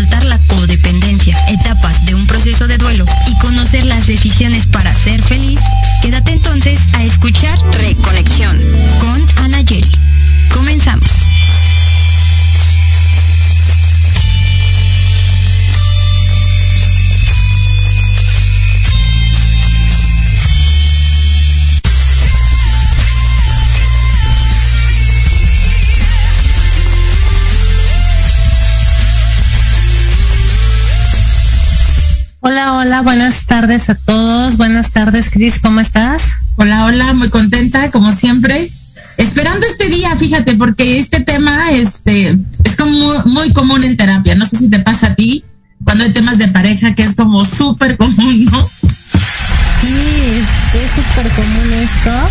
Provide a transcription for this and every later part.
soltar la codependencia, etapas de un proceso de duelo y conocer las decisiones para ser feliz, Cris, ¿cómo estás? Hola, hola, muy contenta, como siempre. Esperando este día, fíjate, porque este tema este, es como muy, común en terapia. No sé si te pasa a ti, cuando hay temas de pareja, que es como súper común, ¿no? Sí, es súper común esto.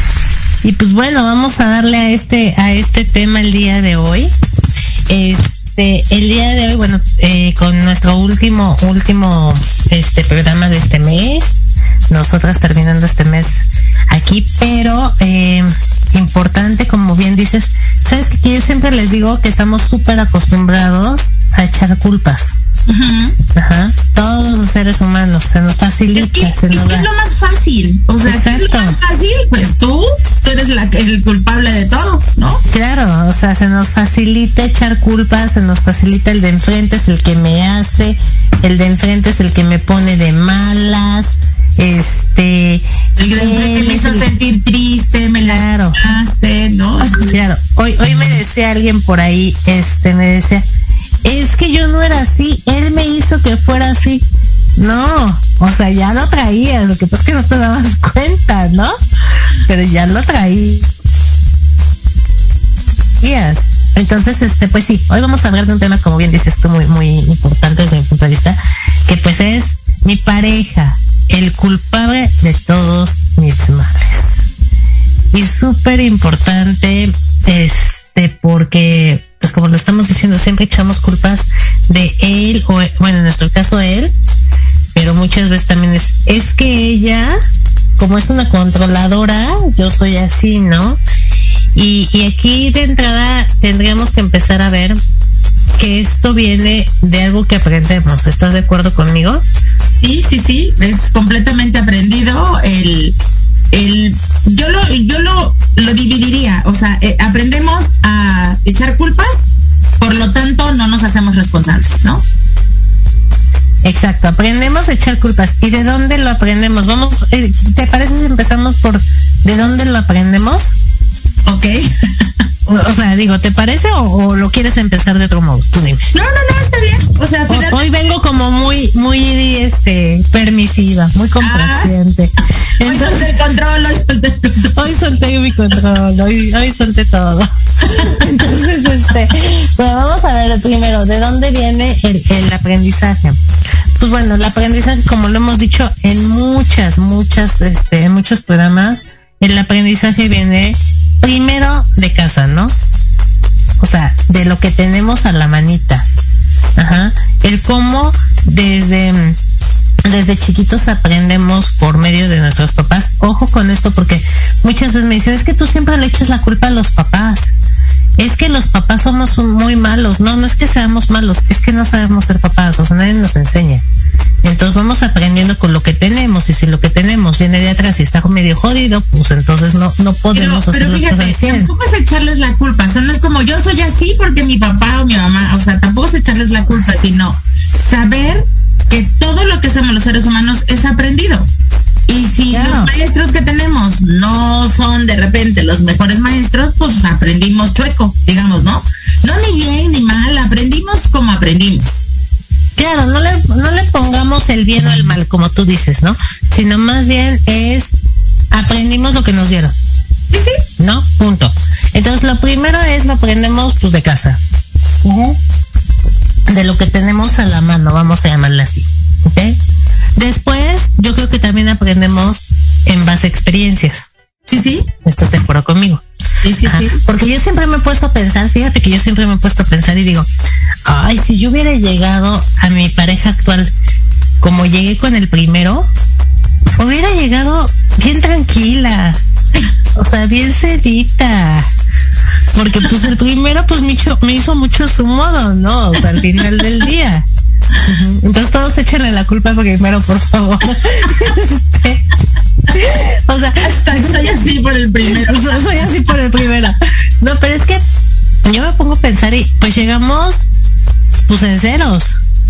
Y pues bueno, vamos a darle a este, a este tema el día de hoy. Este, el día de hoy, bueno, eh, con nuestro último, último nosotras terminando este mes aquí, pero eh, importante, como bien dices, sabes que yo siempre les digo que estamos súper acostumbrados a echar culpas. Ajá. Todos los seres humanos se nos facilita. Es, es lo más fácil. O sea, ¿qué es lo más fácil? Pues tú, tú eres la, el culpable de todo, ¿no? Claro, o sea, se nos facilita echar culpas, se nos facilita el de enfrente es el que me hace, el de enfrente es el que me pone de malas, alguien por ahí, este, me decía, es que yo no era así, él me hizo que fuera así. No, o sea, ya lo traías, lo que pasa es que no te dabas cuenta, ¿no? Pero ya lo traías. Entonces, este, pues sí, hoy vamos a hablar de un tema, como bien dices tú, muy, muy importante desde mi punto de vista, que pues es mi pareja, el culpable de todos mis males. Y súper importante, este, porque pues como lo estamos diciendo, siempre echamos culpas de él, o bueno, en nuestro caso él, pero muchas veces también es, es que ella, como es una controladora, yo soy así, ¿no? Y, y aquí de entrada tendríamos que empezar a ver que esto viene de algo que aprendemos. ¿Estás de acuerdo conmigo? Sí, sí, sí, es completamente aprendido el el, yo lo, yo lo, lo dividiría, o sea, eh, aprendemos echar culpas, por lo tanto no nos hacemos responsables, ¿no? Exacto, aprendemos a echar culpas. ¿Y de dónde lo aprendemos? Vamos, eh, ¿te parece si empezamos por de dónde lo aprendemos? Ok. o sea, digo, ¿te parece o, lo quieres empezar de otro modo? Tú dime. No, no, no, está bien. O sea, hoy vengo como muy, muy, este, permisiva, muy complaciente. Ah, Entonces, hoy solté el control, hoy solté el control. Hoy solté mi control, hoy, hoy solté todo. Entonces, este, pues vamos a ver primero, ¿de dónde viene el, el aprendizaje? Pues bueno, el aprendizaje, como lo hemos dicho en muchas, muchas, este, en muchos programas, el aprendizaje viene primero de casa, ¿no? O sea, de lo que tenemos a la manita. Ajá. El cómo desde, desde chiquitos aprendemos por medio de nuestros papás. Ojo con esto porque muchas veces me dicen, es que tú siempre le echas la culpa a los papás. Es que los papás somos muy malos. No, no es que seamos malos, es que no sabemos ser papás, o sea, nadie nos enseña. Entonces vamos aprendiendo con lo que tenemos y si lo que tenemos viene de atrás y está medio jodido, pues entonces no, no podemos pero, hacer pero fíjate, Tampoco es echarles la culpa, o sea, no es como yo soy así porque mi papá o mi mamá, o sea, tampoco es echarles la culpa, sino saber que todo lo que hacemos los seres humanos es aprendido. Y si los maestros que tenemos no son de repente los mejores maestros, pues aprendimos chueco, digamos, ¿no? No ni bien ni mal, aprendimos como aprendimos. Claro, no le, no le pongamos el bien o el mal, como tú dices, ¿no? Sino más bien es aprendimos lo que nos dieron. Sí, sí. ¿No? Punto. Entonces, lo primero es lo aprendemos pues de casa. De lo que tenemos a la mano, vamos a llamarle así. ¿Ok? Después, yo creo que también aprendemos en base a experiencias. Sí, sí. ¿Estás de acuerdo conmigo? Sí, sí, sí. Porque yo siempre me he puesto a pensar, fíjate que yo siempre me he puesto a pensar y digo, ay, si yo hubiera llegado a mi pareja actual como llegué con el primero, hubiera llegado bien tranquila, o sea, bien sedita. Porque pues el primero pues me hizo, me hizo mucho su modo, ¿no? O sea, al final del día. Culpa primero, por favor. Este, o sea, soy así por el primero. Soy así por el primero. No, pero es que yo me pongo a pensar y pues llegamos pues en ceros.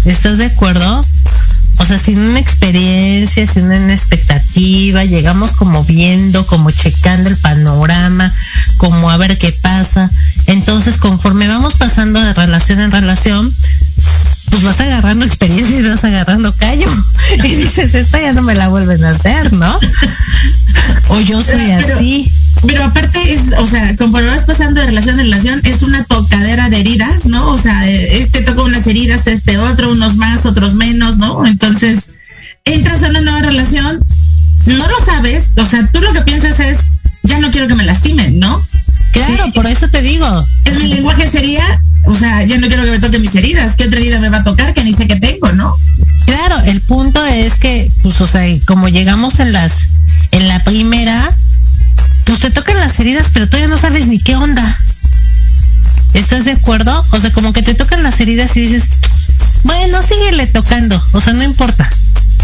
¿Estás de acuerdo? O sea, sin una experiencia, sin una expectativa, llegamos como viendo, como checando el panorama, como a ver qué pasa. Entonces, conforme vamos pasando de relación en relación, pues vas agarrando experiencia y vas agarrando callo. Y dices, esta ya no me la vuelven a hacer, ¿no? O yo soy así. Pero aparte es, o sea, conforme vas pasando de relación en relación, es una tocadera de heridas, ¿no? O sea, este toca unas heridas, este otro, unos más, otros menos, ¿no? Entonces, entras a una nueva relación, no lo sabes, o sea, tú lo que piensas es, ya no quiero que me lastimen, ¿no? Claro, por eso te digo. En mi lenguaje sería, o sea, ya no quiero que me toquen mis heridas, ¿qué otra herida me va a tocar que ni sé que tengo, no? Claro, el punto es que, pues, o sea, como llegamos en las, en la primera, pues te tocan las heridas, pero todavía no sabes ni qué onda. ¿Estás de acuerdo? O sea, como que te tocan las heridas y dices, bueno, síguele tocando, o sea, no importa,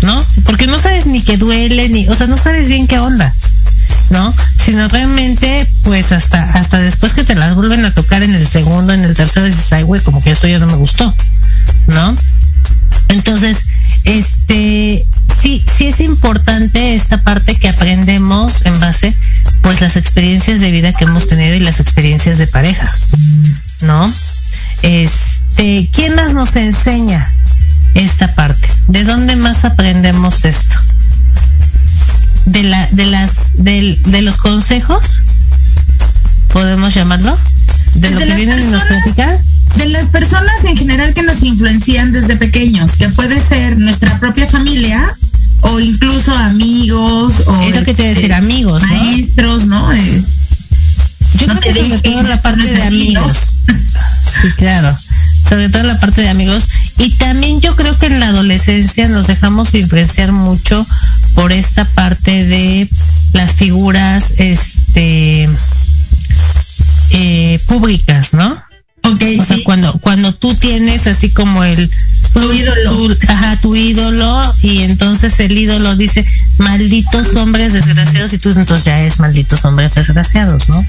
¿no? Porque no sabes ni qué duele, ni, o sea, no sabes bien qué onda, ¿no? Sino realmente, pues hasta, hasta después que te las vuelven a tocar en el segundo, en el tercero, dices, ay, güey, como que esto ya no me gustó, ¿no? Entonces, este, sí, sí es importante esta parte que aprendemos en base, pues las experiencias de vida que hemos tenido y las experiencias de pareja, ¿no? Este, ¿quién más nos enseña esta parte? ¿De dónde más aprendemos esto? De la, de las, de los consejos, podemos llamarlo, de lo que viene de nos platica de las personas en general que nos influencian desde pequeños, que puede ser nuestra propia familia o incluso amigos o es lo que te decir este, amigos maestros no yo creo que sobre todo la parte de amigos. Sí claro. Sobre todo la parte de amigos. Y también yo creo que en la adolescencia nos dejamos influenciar mucho por esta parte de las figuras este eh, públicas no Okay, o sea, cuando, cuando tú tienes así como el tu ídolo. ajá, tu ídolo, y entonces el ídolo dice malditos hombres desgraciados, y tú entonces ya es malditos hombres desgraciados, ¿no?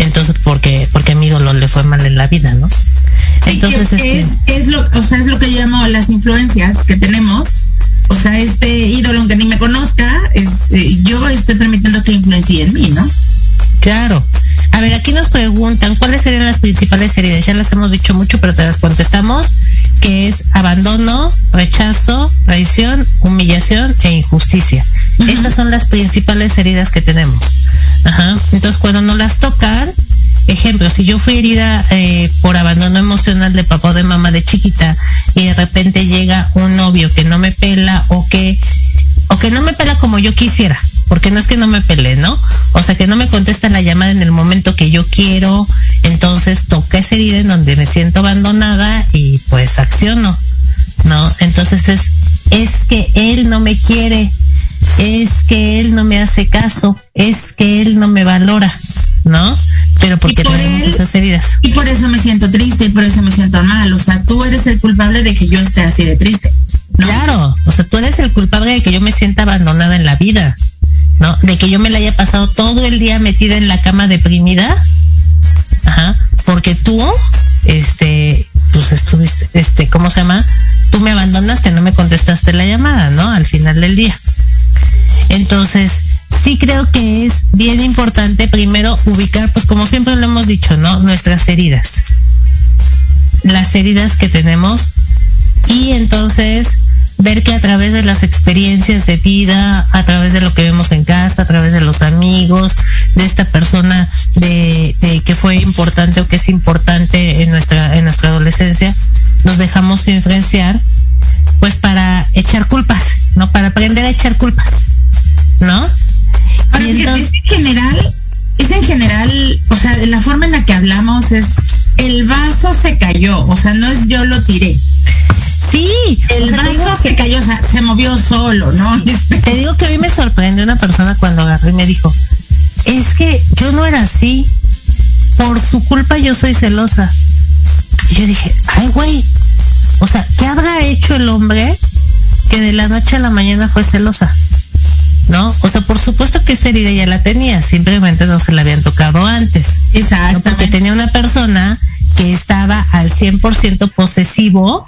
Entonces, porque, porque a mi ídolo le fue mal en la vida, ¿no? Entonces, este es, es, lo, o sea, es lo que llamo las influencias que tenemos. O sea, este ídolo, aunque ni me conozca, es, eh, yo estoy permitiendo que influencie en mí, ¿no? Claro. A ver, aquí nos preguntan cuáles serían las principales heridas. Ya las hemos dicho mucho, pero te las contestamos, que es abandono, rechazo, traición, humillación e injusticia. Estas son las principales heridas que tenemos. Ajá. Entonces, cuando no las tocan, ejemplo, si yo fui herida eh, por abandono emocional de papá o de mamá de chiquita y de repente llega un novio que no me pela o que o que no me pela como yo quisiera, porque no es que no me pele, ¿no? O sea, que no me contesta la llamada en el momento que yo quiero, entonces toca esa herida en donde me siento abandonada y pues acciono, ¿no? Entonces es, es que él no me quiere, es que él no me hace caso, es triste por eso me siento mal. O sea, tú eres el culpable de que yo esté así de triste. Claro, o sea, tú eres el culpable de que yo me sienta abandonada en la vida, ¿no? De que yo me la haya pasado todo el día metida en la cama deprimida, ajá, porque tú, este, pues estuviste, este, ¿cómo se llama? Tú me abandonaste, no me contestaste la llamada, ¿no? Al final del día. Entonces, sí creo que es bien importante primero ubicar, pues como siempre lo hemos dicho, ¿no? Nuestras heridas. Heridas que tenemos y entonces ver que a través de las experiencias de vida, a través de lo que vemos en casa, a través de los amigos, de esta persona de, que fue importante o que es importante en nuestra, en nuestra adolescencia, nos dejamos influenciar yo lo tiré. Sí, el vaso se cayó, o sea, se movió solo, ¿no? Este, te digo que hoy me sorprendió una persona cuando agarré y me dijo, es que yo no era así, por su culpa yo soy celosa. Y yo dije, ay, güey, o sea, ¿qué habrá hecho el hombre que de la noche a la mañana fue celosa. ¿No? O sea, por supuesto que esa herida ya la tenía, simplemente no se la habían tocado antes. Exacto. Porque tenía una persona 100% posesivo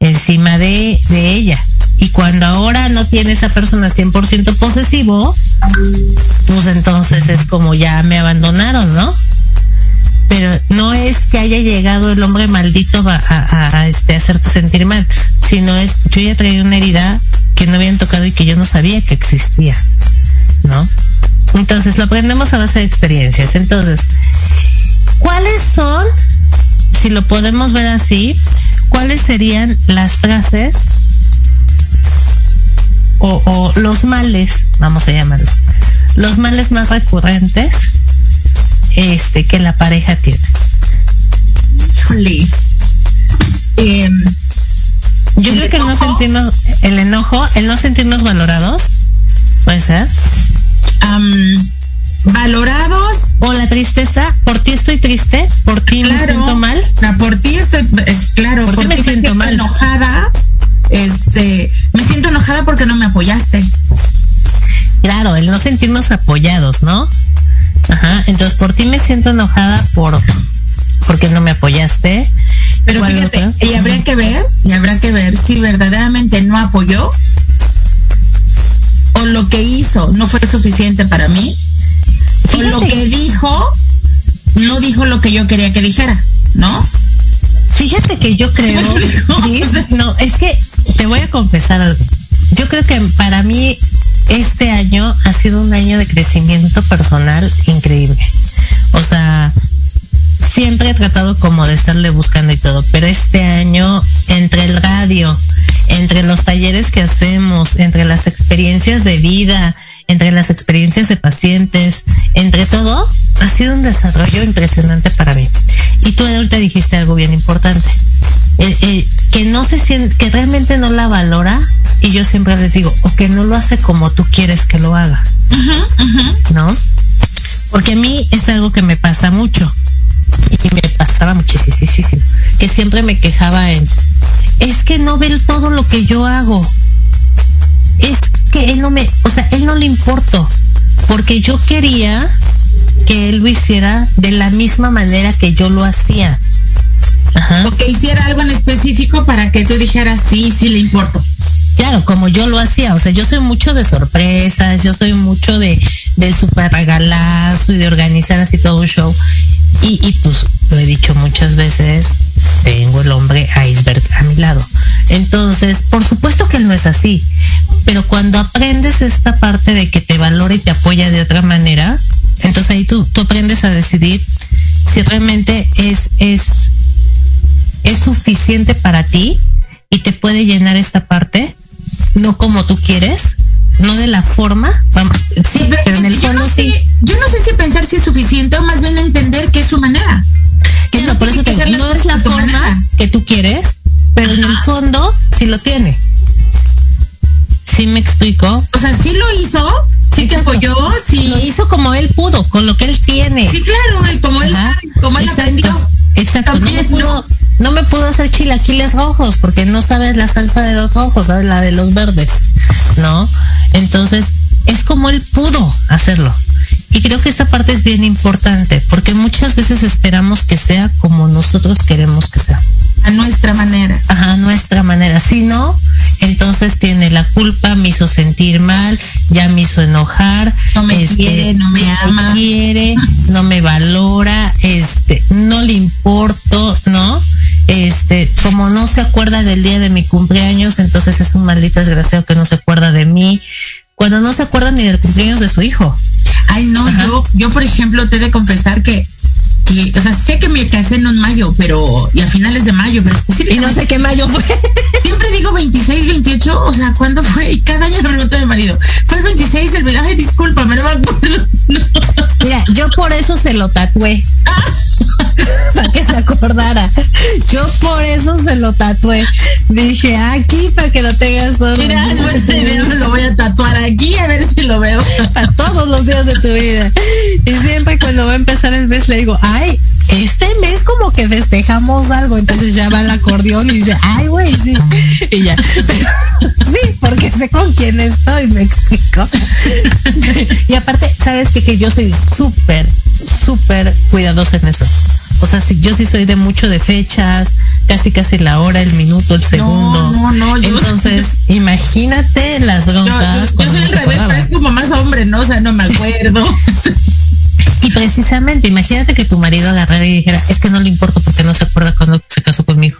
encima de, de ella. Y cuando ahora no tiene esa persona 100% posesivo, pues entonces es como ya me abandonaron, ¿no? Pero no es que haya llegado el hombre maldito a, este, hacerte sentir mal, sino es, yo ya traía una herida que no habían tocado y que yo no sabía que existía, ¿no? Entonces lo aprendemos a base de experiencias. Entonces, ¿cuáles son, si lo podemos ver así, cuáles serían las frases o, los males, vamos a llamarlos, los males más recurrentes este que la pareja tiene. Enojada porque no me apoyaste. Claro, el no sentirnos apoyados, ¿no? Ajá, entonces por ti me siento enojada por porque no me apoyaste. Pero fíjate, y habría que ver, y habrá que ver si verdaderamente no apoyó o lo que hizo no fue suficiente para mí o lo que dijo no dijo lo que yo quería que dijera, ¿no? Fíjate que yo creo, no, es que te voy a confesar algo. Yo creo que para mí este año ha sido un año de crecimiento personal increíble. O sea, siempre he tratado como de estarle buscando y todo, pero este año entre el radio, entre los talleres que hacemos, entre las experiencias de vida, entre las experiencias de pacientes, entre todo, ha sido un desarrollo impresionante para mí. Y tú ahorita dijiste algo bien importante, que no se siente, que realmente no la valora, y yo siempre les digo, o que no lo hace como tú quieres que lo haga, ¿no? Porque a mí es algo que me pasa mucho y me pasaba muchísimo, que siempre me quejaba en, es que no ve todo lo que yo hago, es que él no me, o sea, él no le importó, porque yo quería que él lo hiciera de la misma manera que yo lo hacía. O que hiciera algo en específico para que tú dijeras, sí, sí le importo. Claro, como yo lo hacía, o sea, yo soy mucho de sorpresas, yo soy mucho de, de super regalazo y de organizar así todo un show. Y, y pues lo he dicho muchas veces, tengo el hombre iceberg a mi lado. Entonces, por supuesto que él no es así, pero cuando aprendes esta parte de que te valora y te apoya de otra manera, entonces ahí tú, tú aprendes a decidir si realmente es, es suficiente para ti y te puede llenar esta parte, no como tú quieres, no de la forma, vamos, sí, pero, en el fondo no sí. yo no sé si pensar si es suficiente o más bien entender que es su manera. Que no, por eso te digo, no es la forma que tú quieres, pero en el fondo sí lo tiene. ¿Sí me explico? O sea, sí lo hizo, sí te apoyó, sí. Lo hizo como él pudo, con lo que él tiene. Sí, claro, como él sabe, no me pudo hacer chilaquiles rojos porque no sabes la salsa de los rojos, sabes la de los verdes, ¿no? Entonces, es como él pudo hacerlo. Y creo que esta parte es bien importante porque muchas veces esperamos que sea como nosotros queremos que sea. A nuestra manera. Ajá, a nuestra manera. Si no, entonces tiene la culpa, me hizo sentir mal, ya me hizo enojar. No me este, quiere, no me ama. Me quiere, no me valora, este, no le Qué mayo fue. Siempre digo 26, 28, o sea, ¿cuándo fue? Y cada año me pregunto a mi marido, fue el 26, el ay, disculpa, no me acuerdo. Mira, yo por eso se lo tatué. para que se acordara. Yo por eso se lo tatué. Dije, aquí para que lo tengas todo. Mira, me lo voy a tatuar aquí a ver si lo veo. Para todos los días de tu vida. Y siempre cuando va a empezar el mes le digo, ay, este como que festejamos algo. Entonces ya va el acordeón y dice, ay, güey, sí. Y ya. sí, sé con quién estoy, me explico. y aparte, sabes que, que yo soy súper, súper cuidadosa en eso. O sea, si yo sí soy de mucho de fechas, casi casi la hora, el minuto, el segundo. No, no, no. Entonces, imagínate las broncas. Yo, yo, soy al revés, pero es como más hombre, ¿no? O sea, no me acuerdo. y precisamente, imagínate que tu marido agarrara y dijera, es que no le importa porque no se acuerda cuando se casó conmigo.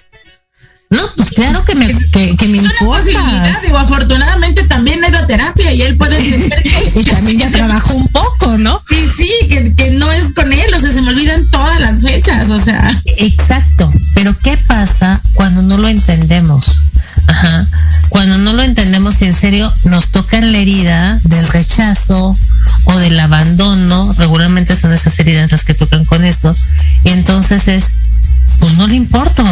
No, pues claro que me, que, que me importa. Digo, afortunadamente también he ido a terapia y él puede entender que... y también ya trabajó un poco, ¿no? Sí, sí, que, que no es con él, o sea, se me olvidan todas las fechas, o sea. Exacto, pero ¿qué pasa cuando no lo entendemos? Ajá. Cuando no lo entendemos y en serio nos toca la herida del rechazo o del abandono, regularmente son esas heridas las que tocan con eso, y entonces es, pues no le importo,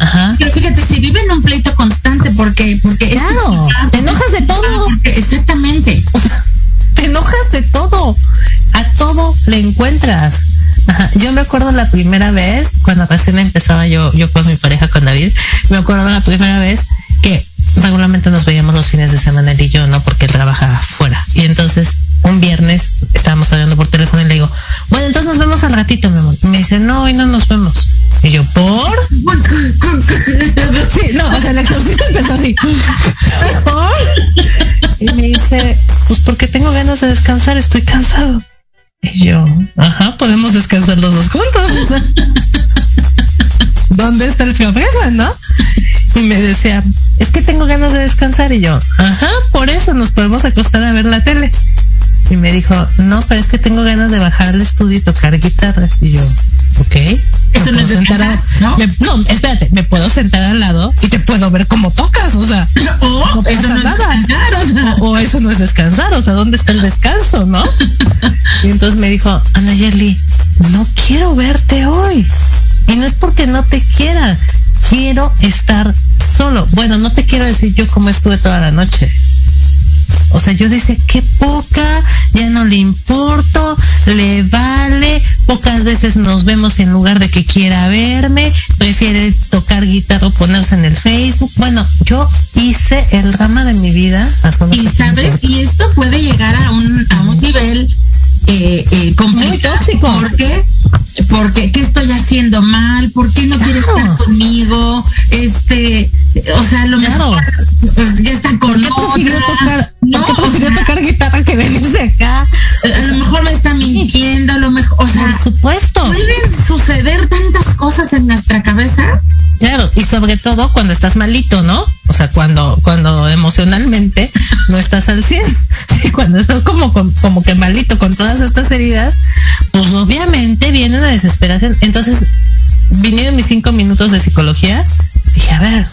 Ajá. Pero fíjate, si vive en un pleito constante, porque porque claro, te enojas de todo. exactamente. Te enojas de todo. A todo le encuentras. Ajá. Yo me acuerdo la primera vez, cuando recién empezaba yo, yo con mi pareja, con David, me acuerdo la primera vez que regularmente nos veíamos los fines de semana él y yo, ¿no? Porque él trabaja dice, no, hoy no nos vemos. Y yo, ¿por? Sí, no, o sea, el exorcista empezó así. ¿Por? Y me dice, pues porque tengo ganas de descansar, estoy cansado. Y yo, ajá, podemos descansar los dos juntos. ¿Dónde está el problema, no? Y me decía, es que tengo ganas de descansar. Y yo, ajá, por eso nos podemos acostar a ver la tele. Y me dijo, no, pero es que tengo ganas de bajar al estudio y tocar guitarra. Y yo, ok. Eso no es sentar ¿no? Me, no, espérate, me puedo sentar al lado y te puedo ver cómo tocas, o sea, o no eso no nada. Es descansar, o, sea. o, o, eso no es descansar, o sea, ¿dónde está el descanso, no? Y entonces me dijo, Ana Yerli, no quiero verte hoy. Y no es porque no te quiera, quiero estar solo. Bueno, no te quiero decir yo cómo estuve toda la noche. O sea, yo dice, qué poca, ya no le importo, le pocas veces nos vemos en lugar de que quiera verme, prefiere tocar guitarra o ponerse en el Facebook. Bueno, yo hice el drama de mi vida. Y sabes, y esto puede llegar a un, a un nivel eh, eh, complicado. ¿Por qué? Porque, ¿qué estoy haciendo mal? ¿Por qué no claro. quiere estar conmigo? Este, o sea, a lo claro. mejor pues, ya está sobre todo cuando estás malito, ¿no? O sea, cuando, cuando emocionalmente no estás al 100. Sí, cuando estás como, como que malito con todas estas heridas, pues obviamente viene una desesperación. Entonces, vinieron mis cinco minutos de psicología. Dije, a ver,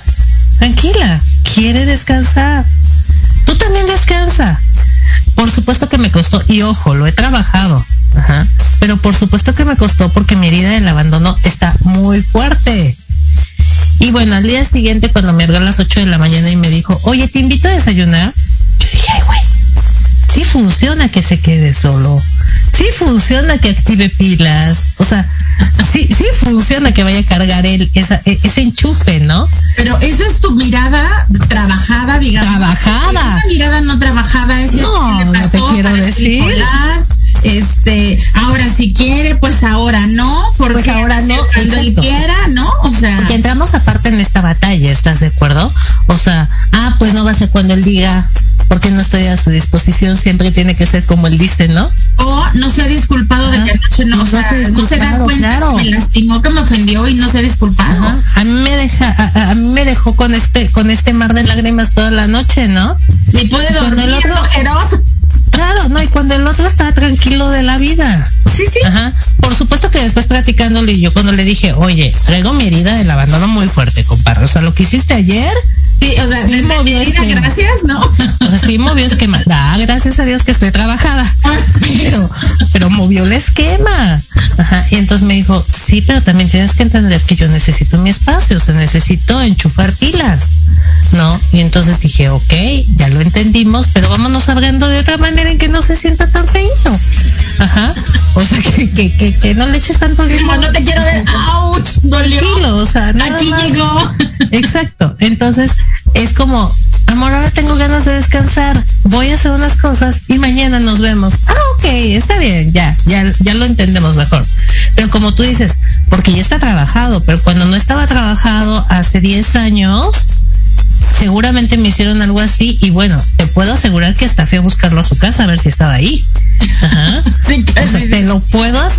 tranquila, quiere descansar. Tú también descansa. Por supuesto que me costó, y ojo, lo he trabajado. Ajá. Pero por supuesto que me costó porque mi herida del abandono está muy fuerte. Y bueno, al día siguiente, cuando me habló a las 8 de la mañana y me dijo, oye, te invito a desayunar, yo dije, ay, güey, sí funciona que se quede solo. Sí funciona que active pilas. O sea, sí, sí funciona que vaya a cargar el, esa, ese enchufe, ¿no? Pero eso es tu mirada trabajada, digamos. Trabajada. Mirada no trabajada es no, que le pasó no te quiero decir. Este, ahora si quiere, pues ahora no, porque pues ahora no, cuando él quiera, esta batalla, ¿estás de acuerdo? O sea, ah, pues no va a ser cuando él diga, porque no estoy a su disposición, siempre tiene que ser como él dice, ¿no? O no se ha disculpado Ajá. de que anoche no, o sea, no se da cuenta claro. que me lastimó, que me ofendió y no se ha disculpado. Ajá. A mí me deja, a, a, mí me dejó con este, con este mar de lágrimas toda la noche, ¿no? Ni puede dormir, el otro. Claro, no, y cuando el otro está tranquilo de la vida. Sí, sí. Ajá. Platicándole, yo cuando le dije, oye, traigo mi herida del abandono muy fuerte, compadre. O sea, lo que hiciste ayer. Sí, o sea, sí movió herida, gracias, ¿no? O sea, sí movió esquema. Ah, gracias a Dios que estoy trabajada. Pero, pero movió el esquema. Ajá. Y entonces me dijo, sí, pero también tienes que entender que yo necesito mi espacio, o sea, necesito enchufar pilas. ¿No? Y entonces dije, ok, ya lo entendimos, pero vámonos hablando de otra manera en que no se sienta tan feito. Ajá. O sea, que, que, que, que no le eches tanto limón. No te quiero ver. ¡Auch! Dolió. Tranquilo, o sea, Aquí más. llegó. Exacto. Entonces, es como, amor, ahora tengo ganas de descansar. Voy a hacer unas cosas y mañana nos vemos. Ah, ok, está bien, ya, ya, ya lo entendemos mejor. Pero como tú dices, porque ya está trabajado, pero cuando no estaba trabajado hace 10 años, seguramente me hicieron algo así y bueno, te puedo asegurar que hasta fui a buscarlo a su casa a ver si estaba ahí.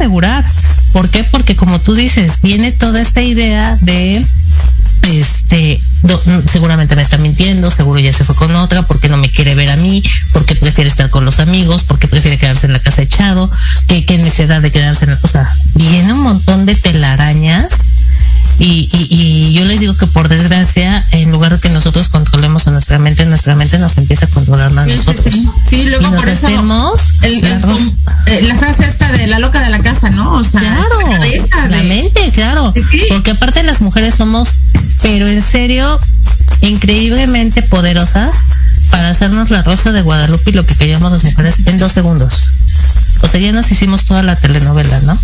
Asegurar. ¿Por qué? Porque como tú dices, viene toda esta idea de este do- seguramente me está mintiendo, seguro ya se fue con otra, porque no me quiere ver a mí, porque prefiere estar con los amigos, porque prefiere quedarse en la casa echado, que, que necesidad de quedarse en la, o sea, viene un montón nuestra mente, nuestra mente nos empieza a controlar a Sí, nosotros. sí. Sí, y luego nos por eso el- el- la ros- eh, la frase esta de la loca de la casa, ¿no? O sea, Claro, la cabeza la de- mente, claro. Porque aparte las mujeres somos, pero en serio, increíblemente poderosas para hacernos la rosa de Guadalupe y lo que queríamos las mujeres en dos segundos. O sea, ya nos hicimos toda la telenovela, ¿no?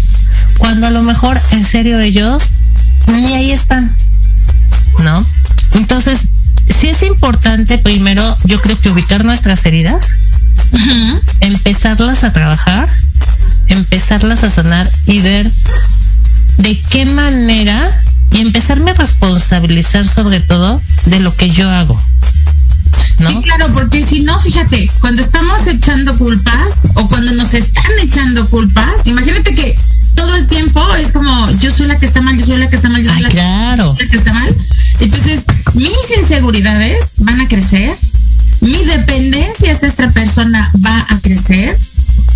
Cuando a lo mejor, en serio, ellos ni ahí están, importante primero, yo creo que ubicar nuestras heridas, empezarlas a trabajar, empezarlas a sanar y ver de qué manera y empezarme a responsabilizar sobre todo de lo que yo hago. ¿No? Sí, claro, porque si no, fíjate, cuando estamos echando culpas o cuando nos están echando culpas, imagínate que todo el tiempo es como yo soy la que está mal, yo soy la que está mal, yo soy Ay, la que claro. la que está mal. Entonces, mis inseguridades mi dependencia hacia esta persona va a crecer,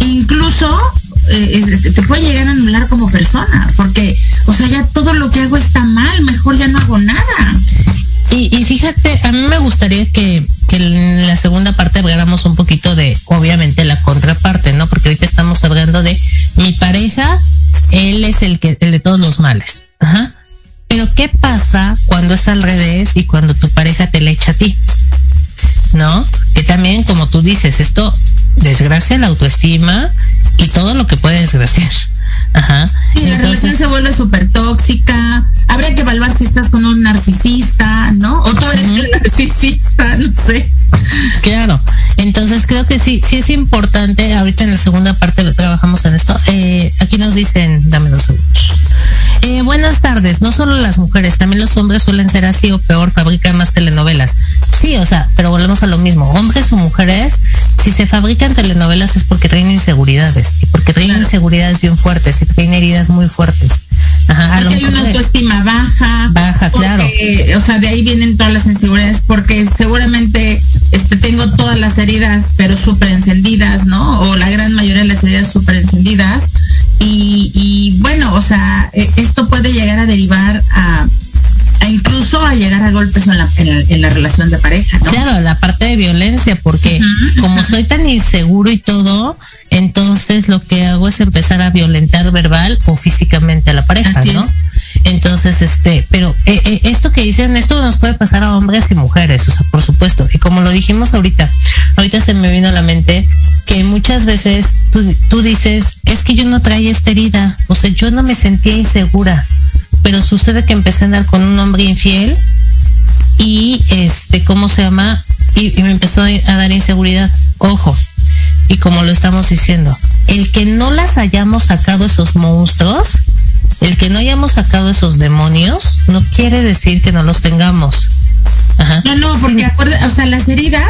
incluso eh, es- te puede llegar a anular como persona, porque, o sea, ya todo lo que hago está sé. Claro, entonces creo que sí, sí es importante, ahorita en la segunda parte trabajamos en esto. Eh, aquí nos dicen, dame dos segundos. Eh, buenas tardes, no solo las mujeres, también los hombres suelen ser así o peor, fabrican más telenovelas. Sí, o sea, pero volvemos a lo mismo, hombres o mujeres, si se fabrican telenovelas es porque traen inseguridades, y porque traen Claro. inseguridades bien fuertes, y traen heridas muy fuertes. Ajá, a lo hay mejor una autoestima. Baja, O sea, de ahí vienen todas las inseguridades, porque seguramente este, tengo todas las heridas, pero súper encendidas, ¿no? O la gran mayoría de las heridas súper encendidas. Y, y bueno, o sea, e- esto puede llegar a derivar a, a incluso a llegar a golpes en la, en la, en la relación de pareja, ¿no? Claro, la parte de violencia, porque como soy tan inseguro y todo, entonces lo que hago es empezar a violentar verbal o físicamente a la pareja, Así ¿no? es. Entonces, este, eh, eh, esto que dicen, esto nos puede pasar a hombres y mujeres, o sea, por supuesto. Y como lo dijimos ahorita, ahorita se me vino a la mente que muchas veces tú, tú dices, es que yo no traía esta herida, o sea, yo no me sentía insegura, pero sucede que empecé a andar con un hombre infiel y este, ¿cómo se llama? Y, y me empezó a dar inseguridad. Ojo, y como lo estamos diciendo, el que no las hayamos sacado esos monstruos, que no hayamos sacado esos demonios, no quiere decir que no los tengamos. Ajá. No, no, porque acuerda, o sea, las heridas,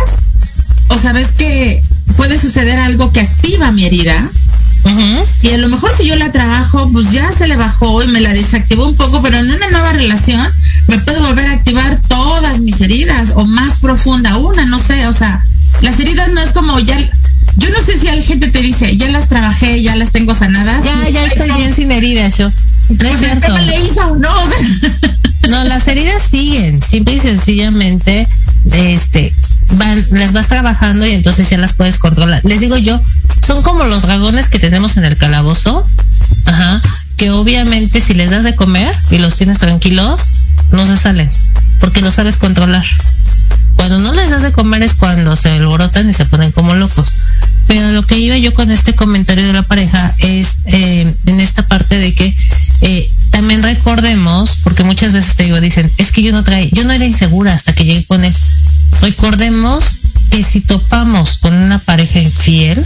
o sabes que puede suceder algo que activa mi herida. Ujú. Y a lo mejor si yo la trabajo, pues ya se le bajó y me la desactivó un poco, pero en una nueva relación me puedo volver a activar todas mis heridas o más profunda una, no sé, o sea, las heridas no es como ya, yo no sé si la gente te dice, ya las trabajé, ya las tengo sanadas. Ya, ya estoy bien sin heridas yo. No es pues, ¿qué cierto. me le hizo? No, No, las heridas siguen, simple y sencillamente, este, van, las vas trabajando y entonces ya las puedes controlar. Les digo yo, son como los dragones que tenemos en el calabozo, ajá, que obviamente si les das de comer y los tienes tranquilos, no se salen, porque lo sabes controlar. Cuando no les das de comer es cuando se alborotan y se ponen como locos. Pero lo que iba yo con este comentario de la pareja es eh, en esta parte de que recordemos, porque muchas veces te digo, dicen, es que yo no trae, yo no era insegura hasta que llegué con él. Recordemos que si topamos con una pareja infiel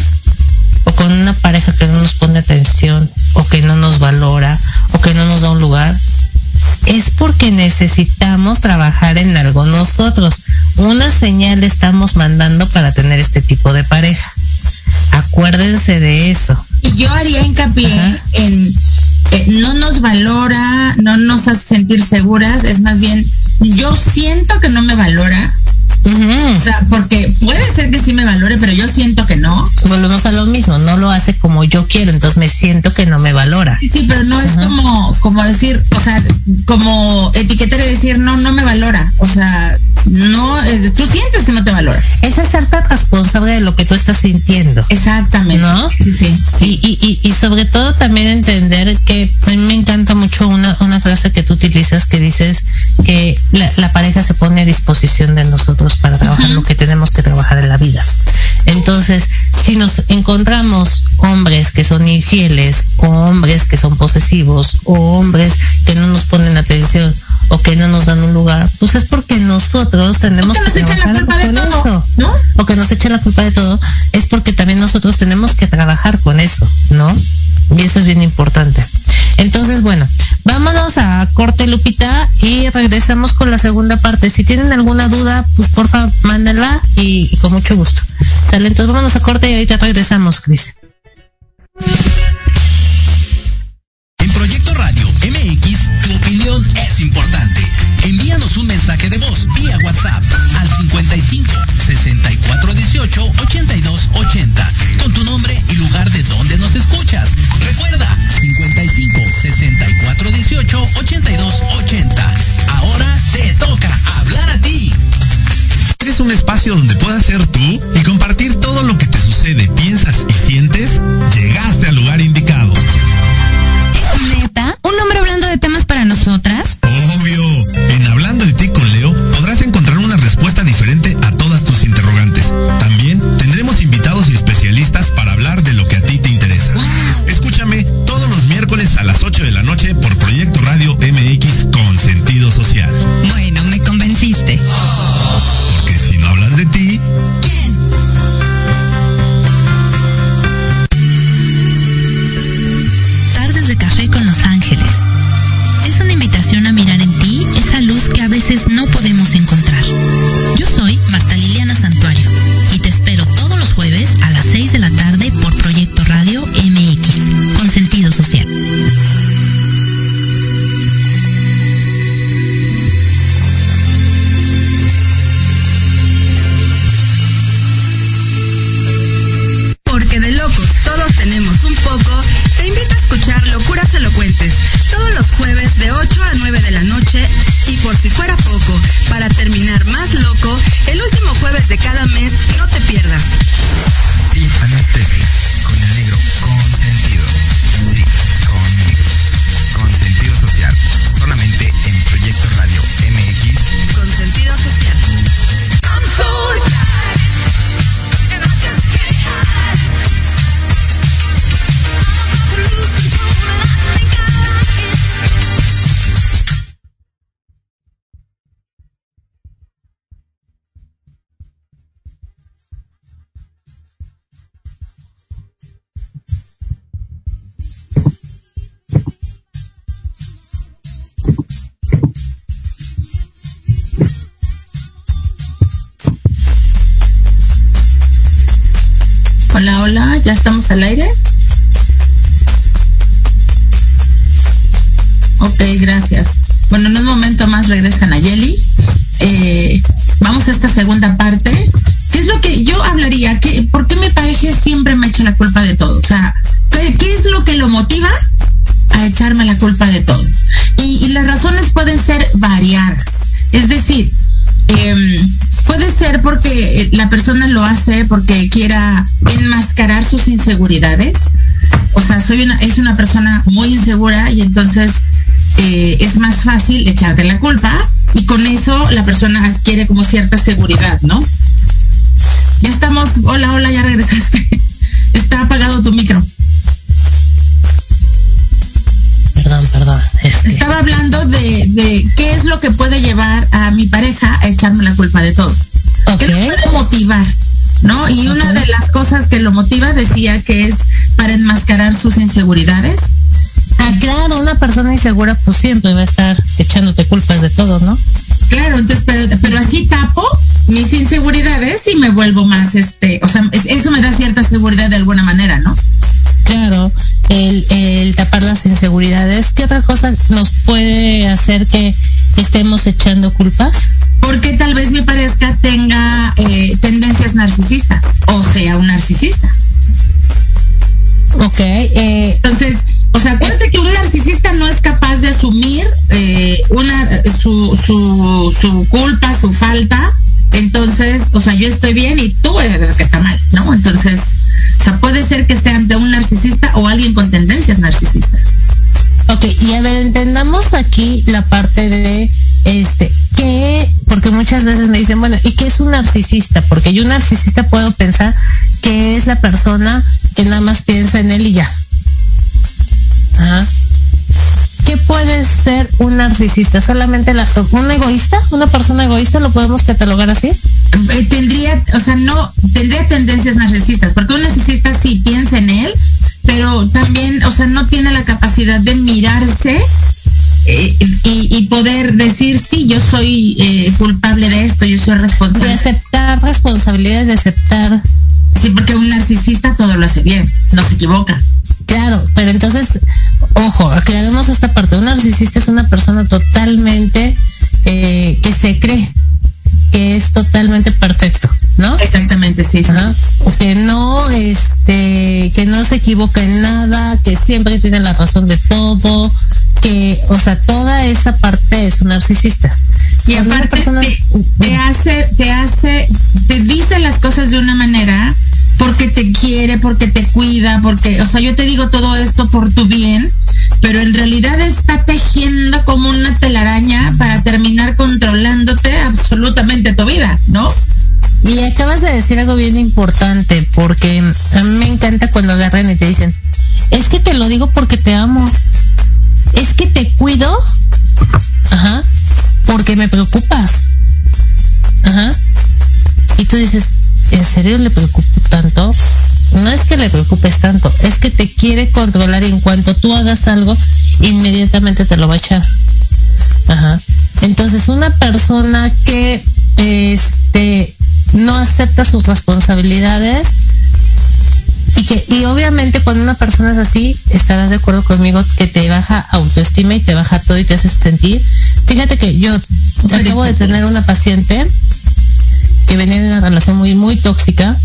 seguras, es más bien yo siento que no me valora o sea, porque puede ser que sí me valore, pero yo siento que no. Volvemos a lo mismo, no lo hace como yo quiero, entonces me siento que no me valora. Sí, pero no es como, como decir, o sea, como etiquetar y decir, no, no me valora. O sea, no, eh, tú sientes que no te valora. Es hacerte responsable de lo que tú estás sintiendo. Exactamente. ¿No? Sí. sí. Y, y, y, sobre todo también entender que a mí me encanta mucho una, una frase que tú utilizas que dices que la, la pareja se pone a disposición de nosotros para trabajar lo que tenemos que trabajar en la vida. Entonces, si nos encontramos hombres que son infieles, o hombres que son posesivos, o hombres que no nos ponen atención, o que no nos dan un lugar, pues es porque nosotros tenemos que trabajar. O que nos echen la culpa de todo, es porque también nosotros tenemos que trabajar con eso, ¿no? Y eso es bien importante. Entonces, bueno, vámonos a corte Lupita y regresamos con la segunda parte. Si tienen alguna duda, pues porfa, mándenla y, y con mucho gusto. Sale, entonces vámonos a corte y ahorita regresamos, Cris. Segunda parte. ¿Qué es lo que yo hablaría? ¿Qué, ¿Por qué mi pareja siempre me echa la culpa de todo? O sea, ¿qué, es lo que lo motiva a echarme la culpa de todo? Y, las razones pueden ser variadas. Es decir, em, puede ser porque la persona lo hace porque quiera enmascarar sus inseguridades. O sea, soy una, es una persona muy insegura y entonces eh, es más fácil echarte la culpa y con eso la persona adquiere como cierta seguridad, ¿no? Ya estamos, hola, hola, ya regresaste. Está apagado tu micro. Perdón, perdón. Estaba hablando de, qué es lo que puede llevar a mi pareja a echarme la culpa de todo. ¿Qué lo puede motivar? ¿No? Y una de las cosas que lo motiva decía que es para enmascarar sus inseguridades. Ah, claro, una persona insegura pues siempre va a estar echándote culpas de todo, ¿no? Claro, entonces, pero, pero así tapo mis inseguridades y me vuelvo más, este, o sea, eso me da cierta seguridad de alguna manera, ¿no? Claro, el, tapar las inseguridades. ¿Qué otra cosa nos puede hacer que estemos echando culpas? Su, culpa, su falta. Entonces, o sea, yo estoy bien y tú eres que está mal, ¿no? Entonces, o sea, puede ser que sea de un narcisista o alguien con tendencias narcisistas. Ok, y a ver, entendamos aquí la parte de este, que, porque muchas veces me dicen, bueno, ¿y qué es un narcisista? Porque yo un narcisista puedo pensar que es la persona que nada más piensa en él y ya. Narcisista? ¿Solamente la, un egoísta? ¿Una persona egoísta lo podemos catalogar así? Eh, tendría, o sea, no, tendría tendencias narcisistas, porque un narcisista sí piensa en él, pero también, o sea, no tiene la capacidad de mirarse eh, y, poder decir, sí, yo soy eh, culpable de esto, yo soy responsable. De aceptar responsabilidades, de aceptar. Sí, porque un narcisista todo lo hace bien, no se equivoca. Claro, pero entonces, aclaremos esta parte. Un narcisista es una persona totalmente que se cree que es totalmente perfecto, ¿no? Exactamente, sí. Que no, este, que no se equivoca en nada, que siempre tiene la razón de todo, que, o sea, toda esa parte es un narcisista. Y aparte persona, te, hace, te hace, te dice las cosas de una manera porque te quiere, porque te cuida, porque, o sea, yo te digo todo esto por tu bien, pero en realidad está tejiendo como una telaraña para terminar controlándote absolutamente tu vida, ¿no? Y acabas de decir algo bien importante, porque a mí me encanta cuando agarran y te dicen, es que te lo digo porque te amo, es que te cuido, ajá, porque me preocupas, ajá. Y tú dices, ¿en serio le preocupo tanto? No es que le preocupes tanto, es que te quiere controlar y en cuanto tú hagas algo, inmediatamente te lo va a echar. Ajá. Entonces, una persona que este no acepta sus responsabilidades y que y obviamente cuando una persona es así, estarás de acuerdo conmigo que te baja autoestima y te baja todo y te hace sentir. Fíjate que yo acabo de tener una paciente que venía de una relación muy, muy tóxica,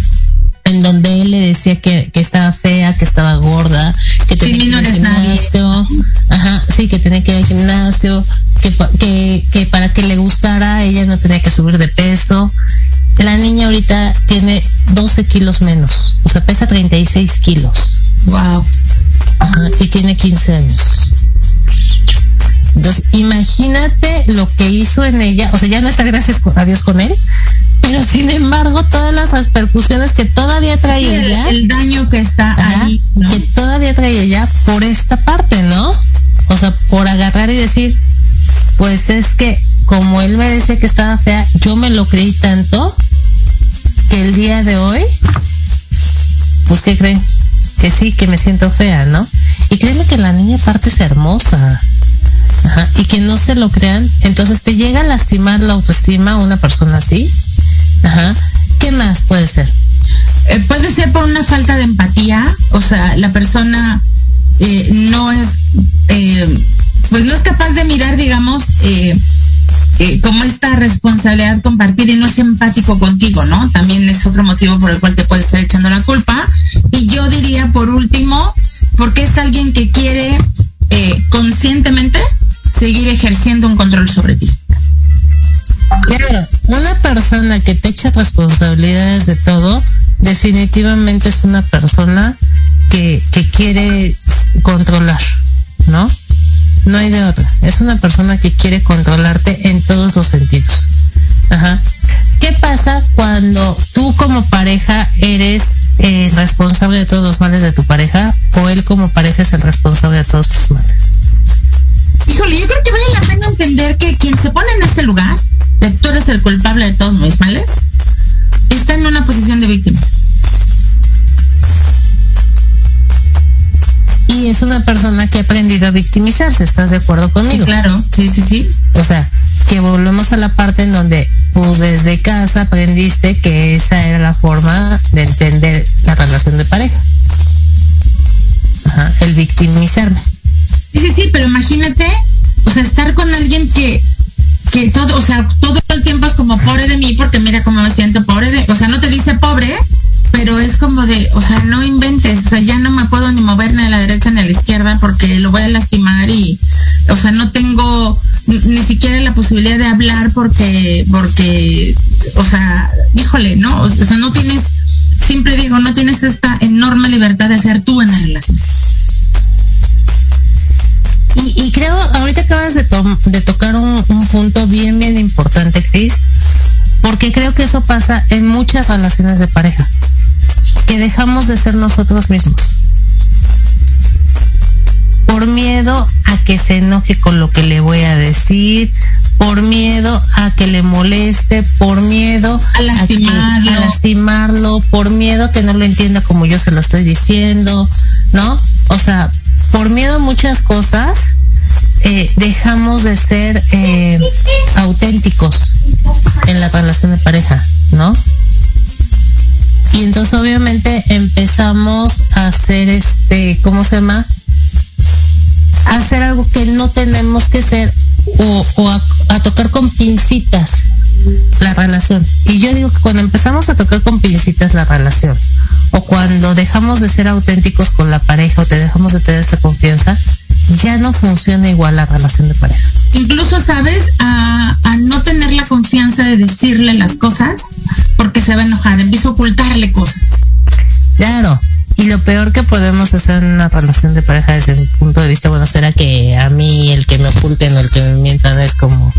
decía que, que estaba fea, que estaba gorda, que tenía que ir al gimnasio, ajá, sí, que tenía que ir al gimnasio, que, que, que para que le gustara ella no tenía que subir de peso. La niña ahorita tiene 12 kilos menos, o sea, pesa 36 kilos. Wow. Ajá, y tiene 15 años. Entonces, imagínate lo que hizo en ella, o sea, ya no está gracias a Dios con él, pero sin embargo todas las repercusiones que todavía trae el, ella, el daño que está ahí, ¿no? que todavía trae ella por esta parte, ¿no? O sea, por agarrar y decir, pues es que como él me decía que estaba fea, yo me lo creí tanto que el día de hoy, pues ¿qué creen? Que sí, que me siento fea, ¿no? Y créeme que la niña aparte es hermosa. Ajá, y que no se lo crean, entonces te llega a lastimar la autoestima una persona así. Ajá. ¿Qué más puede ser? Eh, puede ser por una falta de empatía, o sea, la persona eh, no es, eh, pues no es capaz de mirar, digamos, como esta responsabilidad compartir y no es empático contigo, ¿no? También es otro motivo por el cual te puede estar echando la culpa. Y yo diría, por último, porque es alguien que quiere conscientemente seguir ejerciendo un control sobre ti. Claro, una persona que te echa responsabilidades de todo, definitivamente es una persona que, que quiere controlar, ¿no? no hay de otra. Es una persona que quiere controlarte en todos los sentidos. Ajá. ¿Qué pasa cuando tú como pareja eres eh, responsable de todos los males de tu pareja o él como pareja es el responsable de todos tus males? Híjole, yo creo que vale la pena entender que quien se pone en ese lugar, de tú eres el culpable de todos mis males, una persona que ha aprendido a victimizarse, ¿estás de acuerdo conmigo? claro, sí, sí, sí. O sea, que volvemos a la parte en donde tú desde casa aprendiste que esa era la forma de entender la relación de pareja. Ajá, el victimizarme. Porque lo voy a lastimar y, o sea, no tengo ni, siquiera la posibilidad de hablar porque, porque, o sea, híjole, ¿no? O sea, no tienes, siempre digo, no tienes esta enorme libertad de ser tú en la relación. Y, creo, ahorita acabas de, de tocar un, un, punto bien, bien importante, Chris, porque creo que eso pasa en muchas relaciones de pareja, que dejamos de ser nosotros mismos. Por miedo a que se enoje con lo que le voy a decir, por miedo a que le moleste, por miedo a lastimarlo, a, lastimarlo por miedo a que no lo entienda como yo se lo estoy diciendo, ¿no? O sea, por miedo a muchas cosas, eh, dejamos de ser eh, auténticos en la relación de pareja, ¿no? Y entonces obviamente empezamos a hacer este, ¿cómo se llama? No tenemos que ser o, a, a, tocar con pincitas la relación. Y yo digo que cuando empezamos a tocar con pincitas la relación, o cuando dejamos de ser auténticos con la pareja o te dejamos de tener esa confianza, ya no funciona igual la relación de pareja. Incluso, ¿sabes? A, a, no tener la confianza de decirle las cosas porque se va a enojar, empieza a ocultarle cosas. Claro. Y lo peor que podemos hacer en una relación de pareja desde mi punto de vista, bueno, será que a mí el que me oculten o el que me mientan es como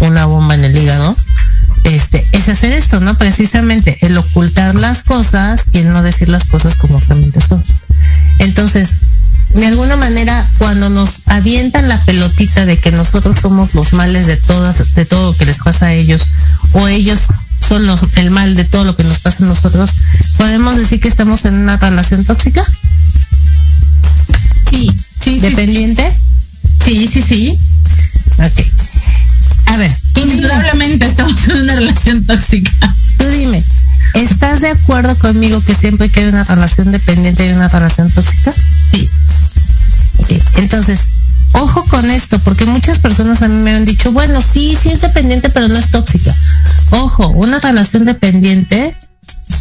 una bomba en el hígado. Este, es hacer esto, ¿no? Precisamente el ocultar las cosas y el no decir las cosas como realmente son. Entonces, de alguna manera cuando nos avientan la pelotita de que nosotros somos los males de todas de todo lo que les pasa a ellos o ellos son los, el mal de todo lo que nos pasa a nosotros podemos decir que estamos en una relación tóxica sí sí dependiente sí sí sí, ok a ver indudablemente estamos en una relación tóxica tú dime ¿Estás de acuerdo conmigo que siempre que hay una relación dependiente hay una relación tóxica? Sí. Okay. Entonces, ojo con esto, porque muchas personas a mí me han dicho, bueno, sí, sí es dependiente, pero no es tóxica. Ojo, una relación dependiente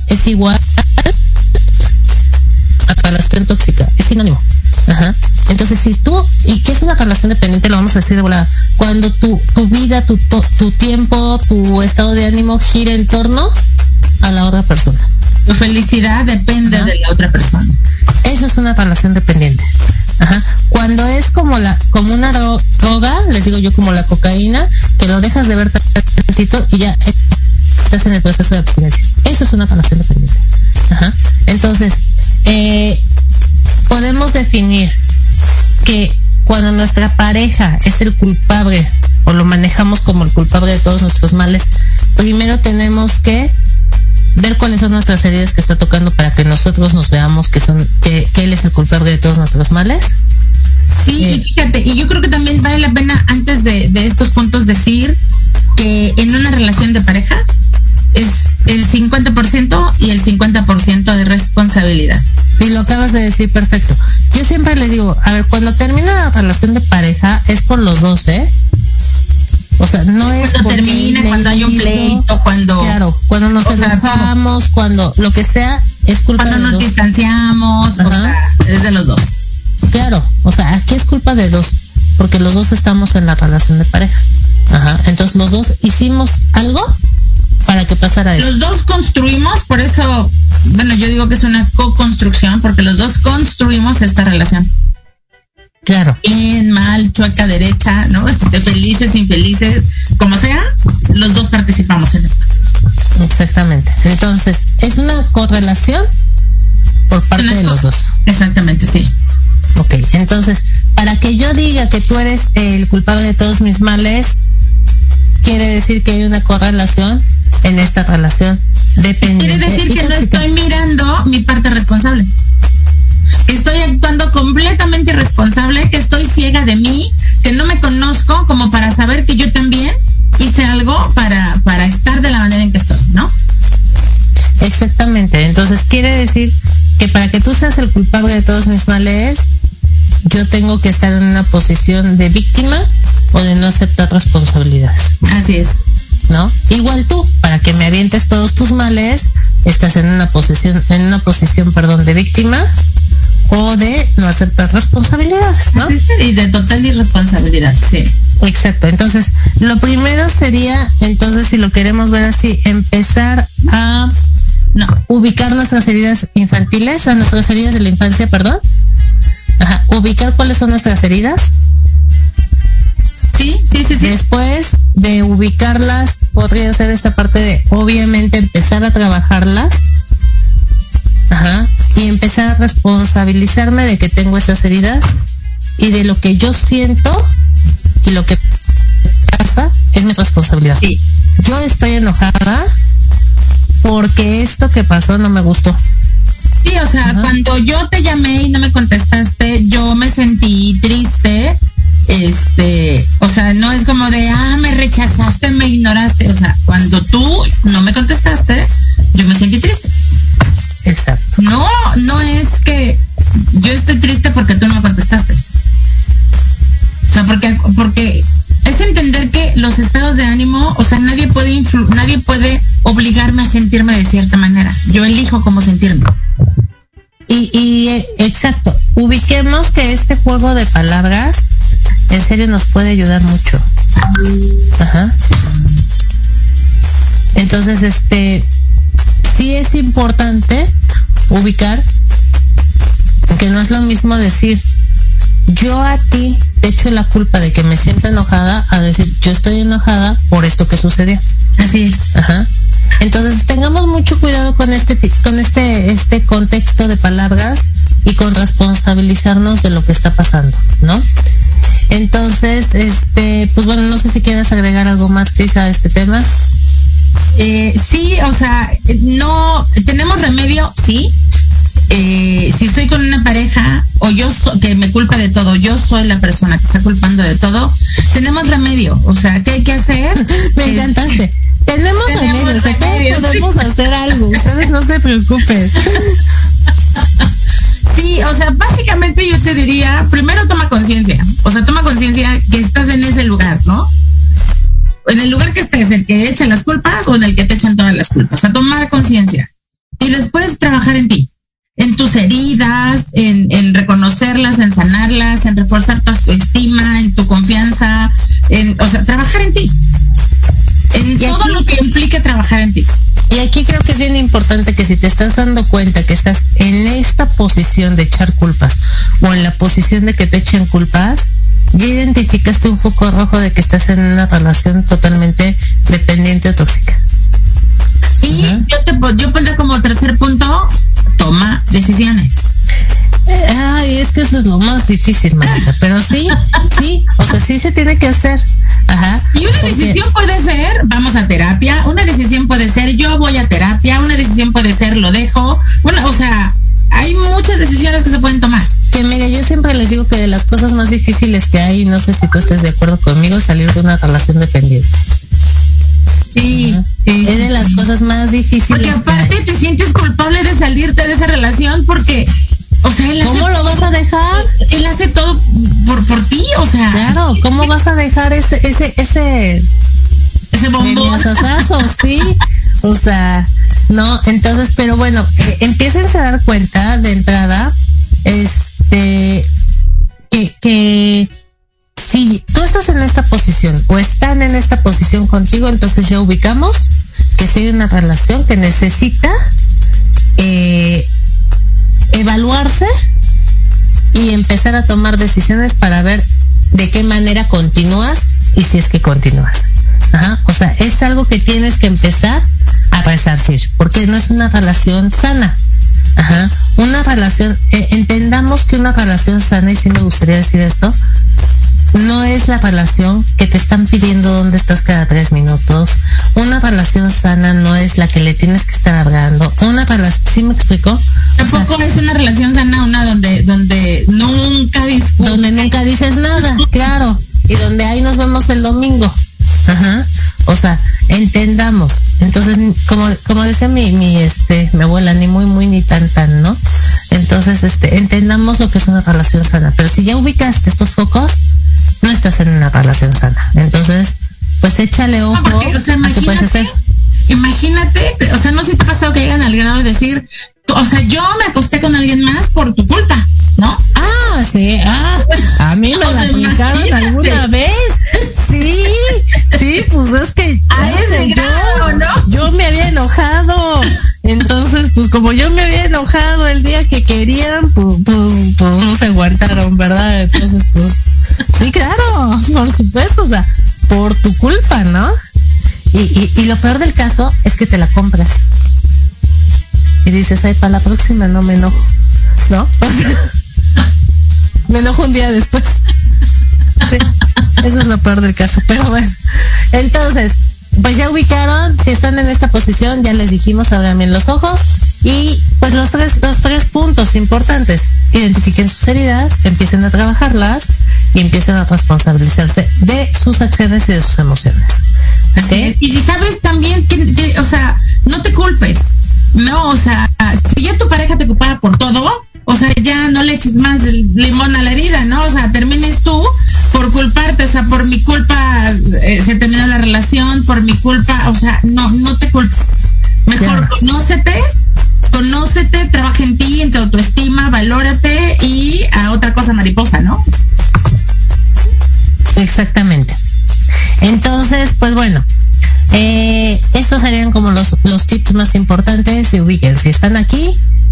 es igual a relación tóxica, es sinónimo. Ajá. Entonces, si tú, ¿y qué es una relación dependiente? Lo vamos a decir de volada. Cuando tu, tu vida, tu, tu tiempo, tu estado de ánimo gira en torno a la otra persona. Tu felicidad depende Ajá. de la otra persona. Eso es una relación dependiente. Ajá. Cuando es como la, como una droga, les digo yo como la cocaína, que lo dejas de ver tantito y ya estás en el proceso de abstinencia. Eso es una relación dependiente. Ajá. Entonces, eh, podemos definir que cuando nuestra pareja es el culpable o lo manejamos como el culpable de todos nuestros males, primero tenemos que ver cuáles son nuestras heridas que está tocando para que nosotros nos veamos que son que, que él es el culpable de todos nuestros males. Sí, eh, y fíjate, y yo creo que también vale la pena antes de, de estos puntos decir que en una relación de pareja es el 50% y el 50% de responsabilidad. Y lo acabas de decir perfecto. Yo siempre les digo, a ver, cuando termina la relación de pareja es por los dos, ¿eh? O sea, no es cuando termina, cuando hay un pleito, cuando claro, cuando nos enojamos, cuando lo que sea es culpa cuando de nos dos. distanciamos, Ajá. o sea, es de los dos. Claro, o sea, aquí es culpa de dos, porque los dos estamos en la relación de pareja. Ajá. Entonces los dos hicimos algo para que pasara eso. Los dos construimos, por eso, bueno, yo digo que es una co-construcción, porque los dos construimos esta relación. Claro. Bien, mal, chueca, derecha, ¿no? Este, felices, infelices, como sea, los dos participamos en esto. Exactamente. Entonces, es una correlación por parte Una de los dos. Exactamente, sí. Ok, entonces, para que yo diga que tú eres el culpable de todos mis males, quiere decir que hay una correlación en esta relación dependiente. Quiere decir y que no estoy mirando mi parte responsable. Estoy actuando completamente irresponsable, que estoy ciega de mí, que no me conozco como para saber que yo también hice algo para, para estar de la manera en que estoy, ¿no? Exactamente. Entonces, quiere decir que para que tú seas el culpable de todos mis males, yo tengo que estar en una posición de víctima o de no aceptar responsabilidades. Así es. ¿no? Igual tú, para que me avientes todos tus males, estás en una posición, en una posición, perdón, de víctima o de no aceptar responsabilidades, ¿no? Y de total irresponsabilidad, sí. Exacto. Entonces, lo primero sería, entonces, si lo queremos ver así, empezar a No. ubicar nuestras heridas infantiles, a nuestras heridas de la infancia, perdón. Ajá. Ubicar cuáles son nuestras heridas. Sí, sí, sí, sí. Después de ubicarlas, podría ser esta responsabilizarme de que tengo esas heridas y de lo que yo siento y lo que pasa es mi responsabilidad. Sí. Yo estoy enojada porque esto que pasó no me gustó. Sí, o sea, Ajá. cuando yo te llamé y no me contestaste, juego de palabras en serio nos puede ayudar mucho. Ajá. Entonces, este, sí es importante ubicar que no es lo mismo decir, yo a ti te echo la culpa de que me siento enojada a decir, yo estoy enojada por esto que sucedió. Así es. Ajá. Entonces tengamos mucho cuidado con este con este este contexto de palabras y con responsabilizarnos de lo que está pasando, ¿no? Entonces, este, pues bueno, no sé si quieres agregar algo más, Cris, a este tema. Eh, sí, o sea, no tenemos remedio, sí. Eh, si estoy con una pareja o yo so- que me culpa de todo, yo soy la persona que está culpando de todo, tenemos remedio. O sea, ¿qué hay que hacer? Me encantaste. Tenemos Tenemos remedios, ¿ok? remedios, sí. Podemos hacer algo. Ustedes no se preocupen. Yo te diría, primero toma conciencia, o sea, toma conciencia que estás en ese lugar, ¿no? En el lugar que estés, el que echa las culpas o en el que te echan todas las culpas, o sea, tomar conciencia. Y después trabajar en ti, en tus heridas, en, en reconocerlas, en sanarlas, en reforzar tu autoestima, en tu confianza, en, o sea, trabajar bien importante que si te estás dando cuenta que estás en esta posición de echar culpas o en la posición de que te echen culpas, ya identificaste un foco rojo de que estás en una relación totalmente dependiente o tóxica. Y yo te yo pondré como tercer punto, toma decisiones. Ay, es que eso es lo más difícil, manita. Pero sí, sí, o sea, sí se tiene que hacer. Ajá. Decisión puede ser, vamos a terapia, una decisión puede ser, yo voy a terapia, una decisión puede ser, lo dejo. Bueno, o sea, hay muchas decisiones que se pueden tomar. Que mire, yo siempre les digo que de las cosas más difíciles que hay, no sé si tú estés de acuerdo conmigo, salir de una relación dependiente. Sí, sí. Es de las cosas más difíciles Porque aparte te sientes culpable de salirte de esa relación porque, o sea, hace, o sea, Claro, ¿cómo vas a dejar ese, ese, ese ese bombón. Sí. O sea, no, entonces, pero bueno, eh, empiecen a dar cuenta de entrada, este, que, que si tú estás en esta posición o están en esta posición contigo, entonces ya ubicamos que si hay una relación que necesita eh, evaluarse y empezar a tomar decisiones para continúas. Ajá. O sea, es algo que tienes que empezar a resarcir, porque no es una relación sana. Ajá. Una relación, eh, entendamos que una relación sana, y sí me gustaría decir esto, no es la relación que te están pidiendo dónde estás cada tres minutos. Una relación sana no es la que le tienes que estar hablando. Una relación, ¿sí me explico? Tampoco es una relación sana una donde, donde nunca discutes. Donde nunca dices nada, el domingo. Ajá. O sea, entendamos. Entonces, como, como decía mi, mi, este, mi abuela, ni muy, muy, ni tan, tan, ¿no? Entonces, este, entendamos lo que es una relación sana. Pero si ya ubicaste estos focos, no estás en una relación sana. Entonces, pues échale ojo No, porque, o sea, a qué puedes imagínate, hacer. imagínate, o sea, no sé si te ha pasado que llegan al grado de decir, o sea, yo me acosté con alguien más por tu culpa, ¿no? Querían, pues, pues, pues se aguantaron, ¿verdad? Entonces, pues, sí, claro, por supuesto, o sea, por tu culpa, ¿no? Y, y, y lo peor del caso es que te la compras. Y dices, ay, para la próxima no me enojo, ¿no? me enojo un día después. Sí, eso es lo peor del caso, pero bueno. Entonces, pues ya ubicaron, si están en esta posición, ya les dijimos, abran bien los ojos. Y pues los tres, los tres importantes, identifiquen sus heridas, empiecen a trabajarlas y empiecen a responsabilizarse de sus acciones y de sus emociones. Y si sabes también que, que, o sea, no te culpes. No, o sea, si ya tu pareja te culpaba por todo, o sea, ya no le eches más limón a la herida, ¿no? O sea, termines tú por culparte, o sea, por mi culpa eh, se terminó la relación, por mi culpa, o sea, no, no te culpes. Mariposa, ¿no? Exactamente. Entonces, pues bueno, eh, estos serían como los, los tips más importantes y ubiquen. Si están aquí,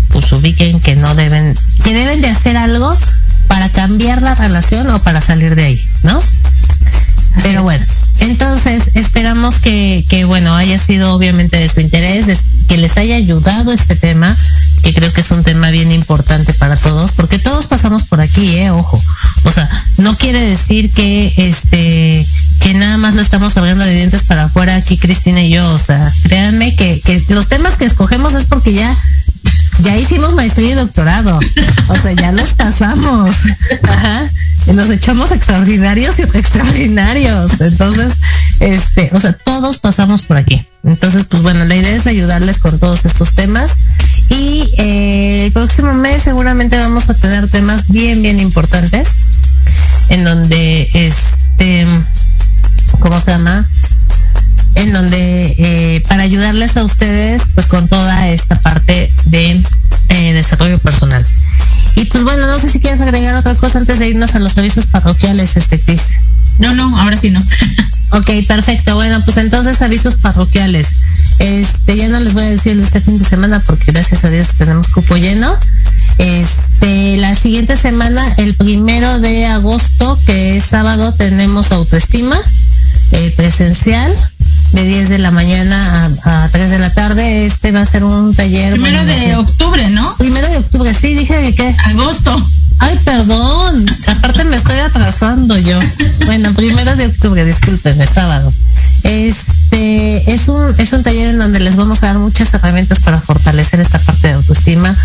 pues ubiquen que no deben, que deben de hacer algo para cambiar la relación o para salir de ahí, ¿no? Pero bueno, entonces esperamos que, que, bueno, haya sido obviamente de su interés, de- que les haya ayudado este tema, que creo que es un tema bien importante eh, ojo. O sea, no quiere decir que este que nada más lo estamos hablando de dientes para afuera aquí Cristina y yo, o sea, créanme que, que los temas que escogemos es porque ya ya hicimos maestría y doctorado. O sea, ya los pasamos. Ajá. Nos echamos extraordinarios y extraordinarios. Entonces, este, o sea, todos pasamos por aquí. Entonces, pues bueno, la idea es ayudarles con todos estos temas. Y eh, el próximo mes seguramente tener temas bien, bien importantes. En donde, este, ¿cómo se llama? en donde eh, para ayudarles a ustedes pues con toda esta parte de eh, desarrollo personal. Y pues bueno, no sé si quieres agregar otra cosa antes de irnos a los avisos parroquiales, este Cris. No, no, ahora sí no. Ok, perfecto. Bueno, pues entonces avisos parroquiales. Este, ya no les voy a decir de este fin de semana porque gracias a Dios tenemos cupo lleno. Este, siguiente semana, el primero de agosto, que es sábado, tenemos autoestima eh, presencial de 10 de la mañana a, a 3 de la tarde. Este va a ser un taller. Primero bueno, de octubre, ¿no? primero de octubre, sí, dije que qué. Agosto. Ay, perdón. Aparte me estoy atrasando yo. Bueno, primero de octubre, discúlpenme, sábado. Este es un es un taller en donde les vamos a dar muchas herramientas para fortalecer esta parte de autoestima,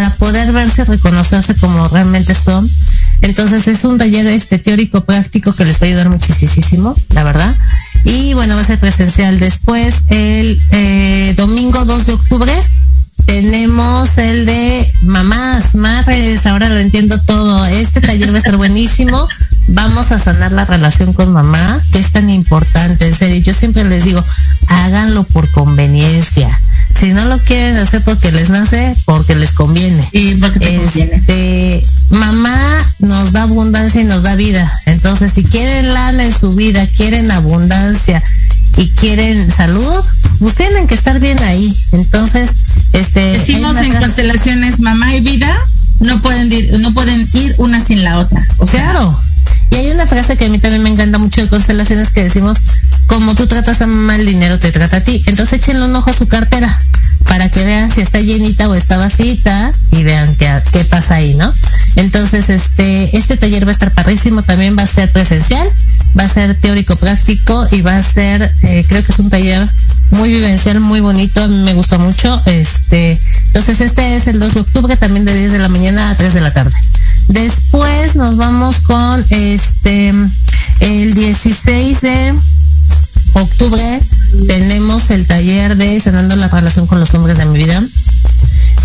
para poder verse, reconocerse como realmente son. Entonces es un taller este teórico práctico que les va a ayudar muchísimo, la verdad. Y bueno, va a ser presencial después el eh, domingo 2 de octubre tenemos el de mamás, madres, ahora lo entiendo todo. Este taller va a estar buenísimo. Vamos a sanar la relación con mamá, que es tan importante, en serio. Yo siempre les digo, háganlo por conveniencia. Si no lo quieren hacer porque les nace, porque les conviene. Y porque te conviene. Este, mamá nos da abundancia y nos da vida. Entonces, si quieren lana en su vida, quieren abundancia y quieren salud, pues tienen que estar bien ahí. Entonces, este, Decimos en constelaciones mamá y vida, no pueden ir, no pueden ir una sin la otra. O sea, Claro. Y hay una frase que a mí también me encanta mucho de constelaciones que decimos, como tú tratas a mamá, el dinero te trata a ti. Entonces échenle un ojo a su cartera para que vean si está llenita o está vacita y vean qué, qué pasa ahí, ¿no? Entonces, este, este taller va a estar padrísimo, también va a ser presencial, va a ser teórico práctico y va a ser, eh, creo que es un taller muy vivencial, muy bonito, a mí me gustó mucho. Este, entonces este es el 2 de octubre, también de 10 de la mañana a 3 de la tarde. Después nos vamos con este el 16 de octubre tenemos el taller de sanando la relación con los hombres de mi vida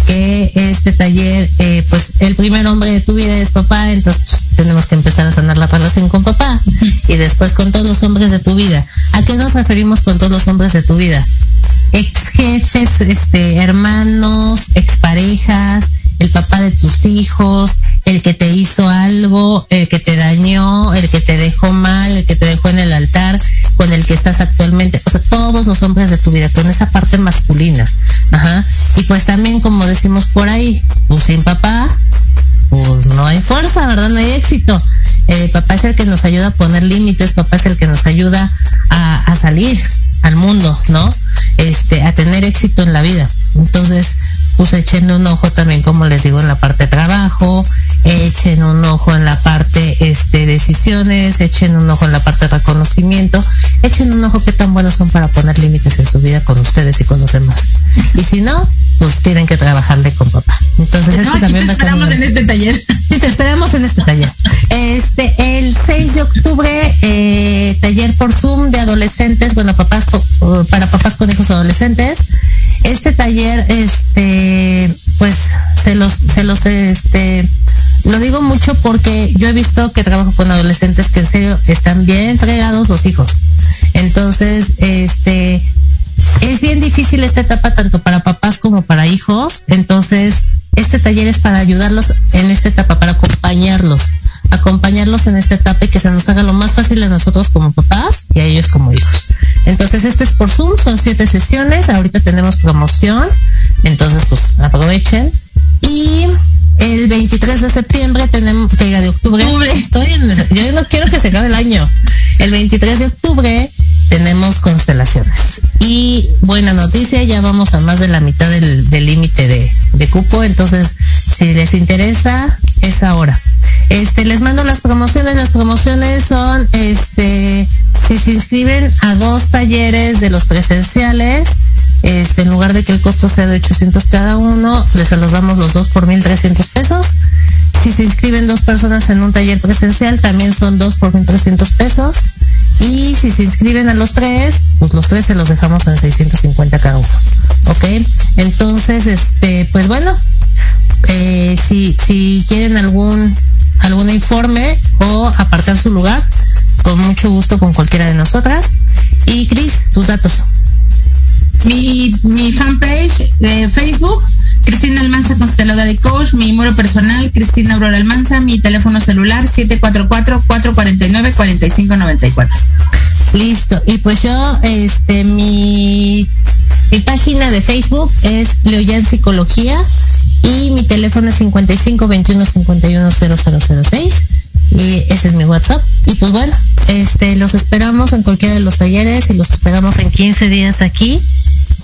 que este taller eh, pues el primer hombre de tu vida es papá entonces pues, tenemos que empezar a sanar la relación con papá y después con todos los hombres de tu vida ¿a qué nos referimos con todos los hombres de tu vida? Ex jefes este hermanos exparejas el papá de tus hijos, el que te hizo algo, el que te dañó, el que te dejó mal, el que te dejó en el altar, con el que estás actualmente, o sea, todos los hombres de tu vida, con esa parte masculina. Ajá. Y pues también, como decimos por ahí, pues sin papá, pues no hay fuerza, ¿verdad? No hay éxito. Eh, papá es el que nos ayuda a poner límites, papá es el que nos ayuda a, a salir echen un ojo también, como les digo, en la parte de trabajo, echen un ojo en la parte este decisiones, echen un ojo en la parte de reconocimiento, echen un ojo qué tan buenos son para poner límites en su vida con ustedes y con los demás. Y si no, pues tienen que trabajarle con papá. Entonces, este no, aquí también te va a estar en este taller. Sí, te esperamos en este taller. Este, el 6 de octubre, eh, taller por Zoom de adolescentes, bueno, papás para papás con hijos adolescentes. Este, lo digo mucho porque yo he visto que trabajo con adolescentes que en serio están bien fregados los hijos. Entonces, este, es bien difícil esta etapa tanto para papás como para hijos. Entonces, este taller es para ayudarlos en esta etapa, para acompañarlos, acompañarlos en esta etapa y que se nos haga lo más fácil a nosotros como papás y a ellos como hijos. Entonces, este es por Zoom, son siete sesiones, ahorita tenemos promoción, entonces pues aprovechen. Yo no quiero que se acabe el año. El 23 de octubre tenemos constelaciones. Y buena noticia, ya vamos a más de la mitad del límite de, de cupo, entonces si les interesa, es ahora. Este, les mando las promociones, las promociones son, este, si se inscriben a dos talleres de los presenciales, de que el costo sea de 800 cada uno, les se los damos los dos por 1.300 pesos. Si se inscriben dos personas en un taller presencial, también son dos por 1.300 pesos. Y si se inscriben a los tres, pues los tres se los dejamos en 650 cada uno. ¿Ok? Entonces, este, pues bueno, eh, si, si quieren algún, algún informe o apartar su lugar, con mucho gusto con cualquiera de nosotras. Y Cris, tus datos. Mi, mi fanpage de Facebook, Cristina Almanza Consteladora y Coach, mi número personal, Cristina Aurora Almanza, mi teléfono celular 744-449-4594. Listo. Y pues yo, este, mi, mi página de Facebook es Leoyan Psicología y mi teléfono es 55 21 51 0006 y ese es mi WhatsApp. Y pues bueno, este, los esperamos en cualquiera de los talleres y los esperamos en 15 días aquí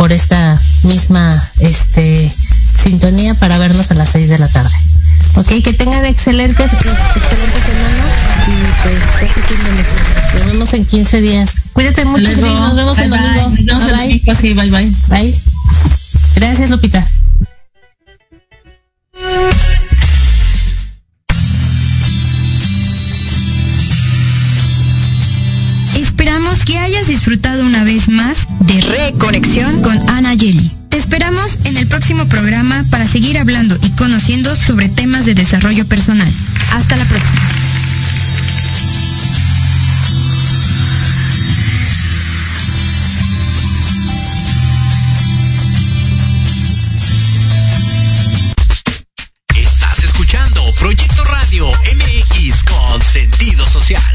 por esta misma, este, sintonía para vernos a las 6 de la tarde. Ok, que tengan excelentes, excelentes semanas y pues este fin de mes. Nos vemos en 15 días. Cuídate mucho. Nos vemos el domingo. bye. Nos vemos el Bye, bye. domingo, sí, bye bye. Bye. Gracias, Lupita. Disfrutado una vez más de Reconexión con Ana Yeli. Te esperamos en el próximo programa para seguir hablando y conociendo sobre temas de desarrollo personal. Hasta la próxima. Estás escuchando Proyecto Radio MX con sentido social.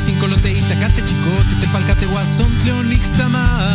Metate y petate sin colote y tacate, chicote, te palcate, guasón, tleonix, tamal.